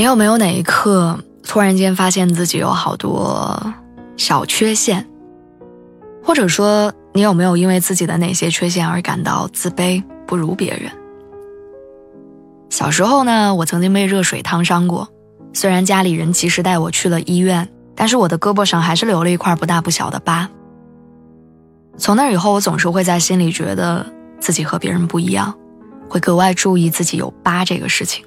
你有没有哪一刻突然间发现自己有好多小缺陷？或者说，你有没有因为自己的哪些缺陷而感到自卑，不如别人？小时候呢，我曾经被热水烫伤过，虽然家里人及时带我去了医院，但是我的胳膊上还是留了一块不大不小的疤。从那以后，我总是会在心里觉得自己和别人不一样，会格外注意自己有疤这个事情。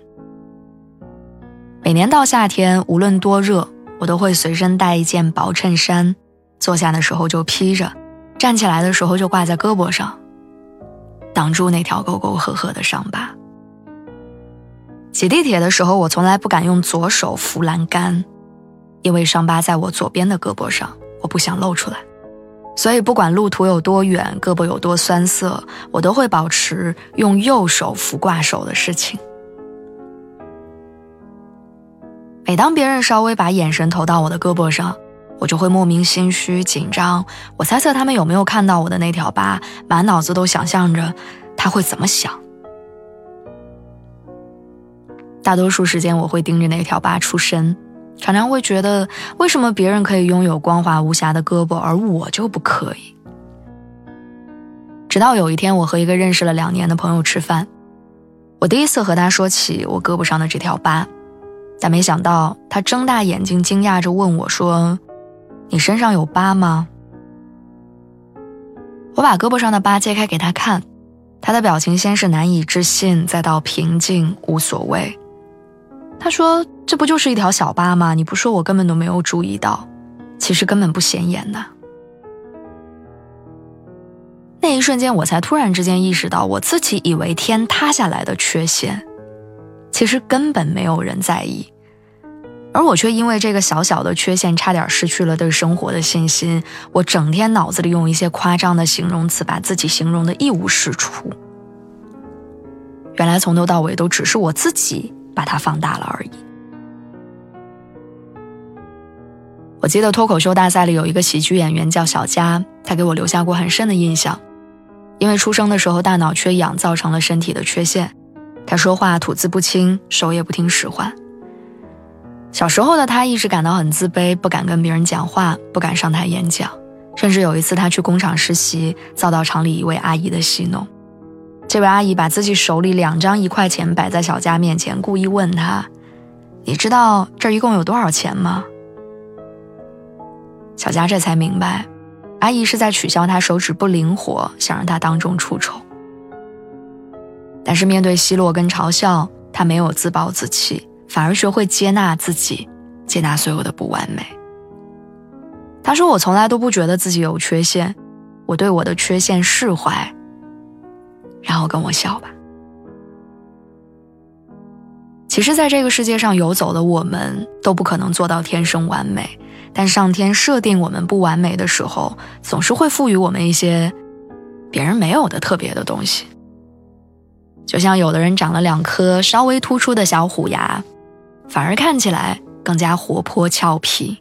每年到夏天，无论多热，我都会随身带一件薄衬衫，坐下的时候就披着，站起来的时候就挂在胳膊上，挡住那条沟沟壑壑的伤疤。挤地铁的时候，我从来不敢用左手扶栏杆，因为伤疤在我左边的胳膊上，我不想露出来，所以不管路途有多远，胳膊有多酸涩，我都会保持用右手扶挂手的事情。每当别人稍微把眼神投到我的胳膊上，我就会莫名心虚紧张。我猜测他们有没有看到我的那条疤，满脑子都想象着他会怎么想。大多数时间我会盯着那条疤出神，常常会觉得为什么别人可以拥有光滑无瑕的胳膊，而我就不可以。直到有一天，我和一个认识了两年的朋友吃饭，我第一次和他说起我胳膊上的这条疤。但没想到，他睁大眼睛，惊讶着问我说：“你身上有疤吗？”我把胳膊上的疤揭开给他看，他的表情先是难以置信，再到平静无所谓。他说：“这不就是一条小疤吗？你不说我根本都没有注意到，其实根本不显眼的。”那一瞬间，我才突然之间意识到，我自己以为天塌下来的缺陷，其实根本没有人在意。而我却因为这个小小的缺陷，差点失去了对生活的信心。我整天脑子里用一些夸张的形容词，把自己形容的一无是处。原来从头到尾都只是我自己把它放大了而已。我记得脱口秀大赛里有一个喜剧演员叫小佳，他给我留下过很深的印象。因为出生的时候大脑缺氧，造成了身体的缺陷，他说话吐字不清，手也不听使唤。小时候的他一直感到很自卑，不敢跟别人讲话，不敢上台演讲，甚至有一次他去工厂实习，遭到厂里一位阿姨的戏弄。这位阿姨把自己手里两张一块钱摆在小佳面前，故意问他：“你知道这一共有多少钱吗？”小佳这才明白，阿姨是在取笑他手指不灵活，想让他当众出丑。但是面对奚落跟嘲笑，他没有自暴自弃。反而学会接纳自己，接纳所有的不完美。他说：“我从来都不觉得自己有缺陷，我对我的缺陷释怀。然后跟我笑吧。”其实，在这个世界上游走的我们都不可能做到天生完美，但上天设定我们不完美的时候，总是会赋予我们一些别人没有的特别的东西。就像有的人长了两颗稍微突出的小虎牙。反而看起来更加活泼俏皮，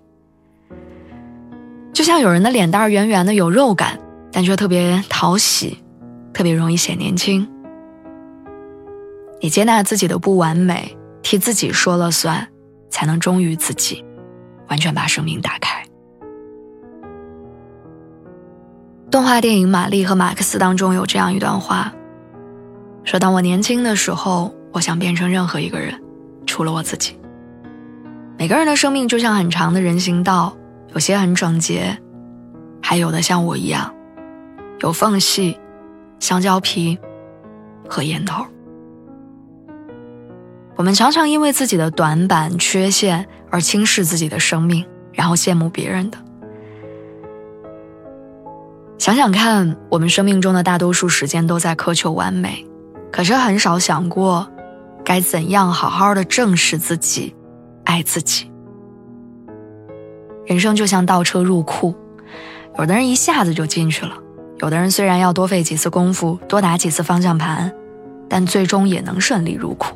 就像有人的脸蛋圆圆的有肉感，但却特别讨喜，特别容易显年轻。你接纳自己的不完美，替自己说了算，才能忠于自己，完全把生命打开。动画电影《玛丽和马克思》当中有这样一段话，说：“当我年轻的时候，我想变成任何一个人，除了我自己。”每个人的生命就像很长的人行道，有些很整洁，还有的像我一样，有缝隙、香蕉皮和烟头。我们常常因为自己的短板、缺陷而轻视自己的生命，然后羡慕别人的。想想看，我们生命中的大多数时间都在苛求完美，可是很少想过，该怎样好好的正视自己，爱自己。人生就像倒车入库，有的人一下子就进去了，有的人虽然要多费几次功夫，多打几次方向盘，但最终也能顺利入库。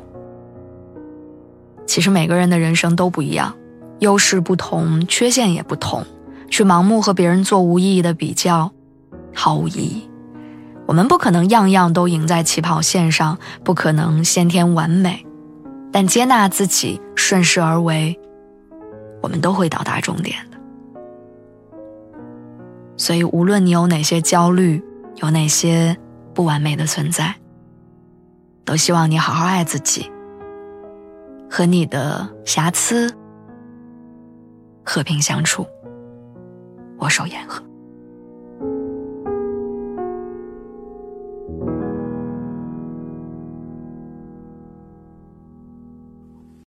其实每个人的人生都不一样，优势不同，缺陷也不同，去盲目和别人做无意义的比较，毫无意义。我们不可能样样都赢在起跑线上，不可能先天完美，但接纳自己，顺势而为，我们都会到达终点的。所以，无论你有哪些焦虑，有哪些不完美的存在，都希望你好好爱自己。和你的瑕疵和平相处，我手言和。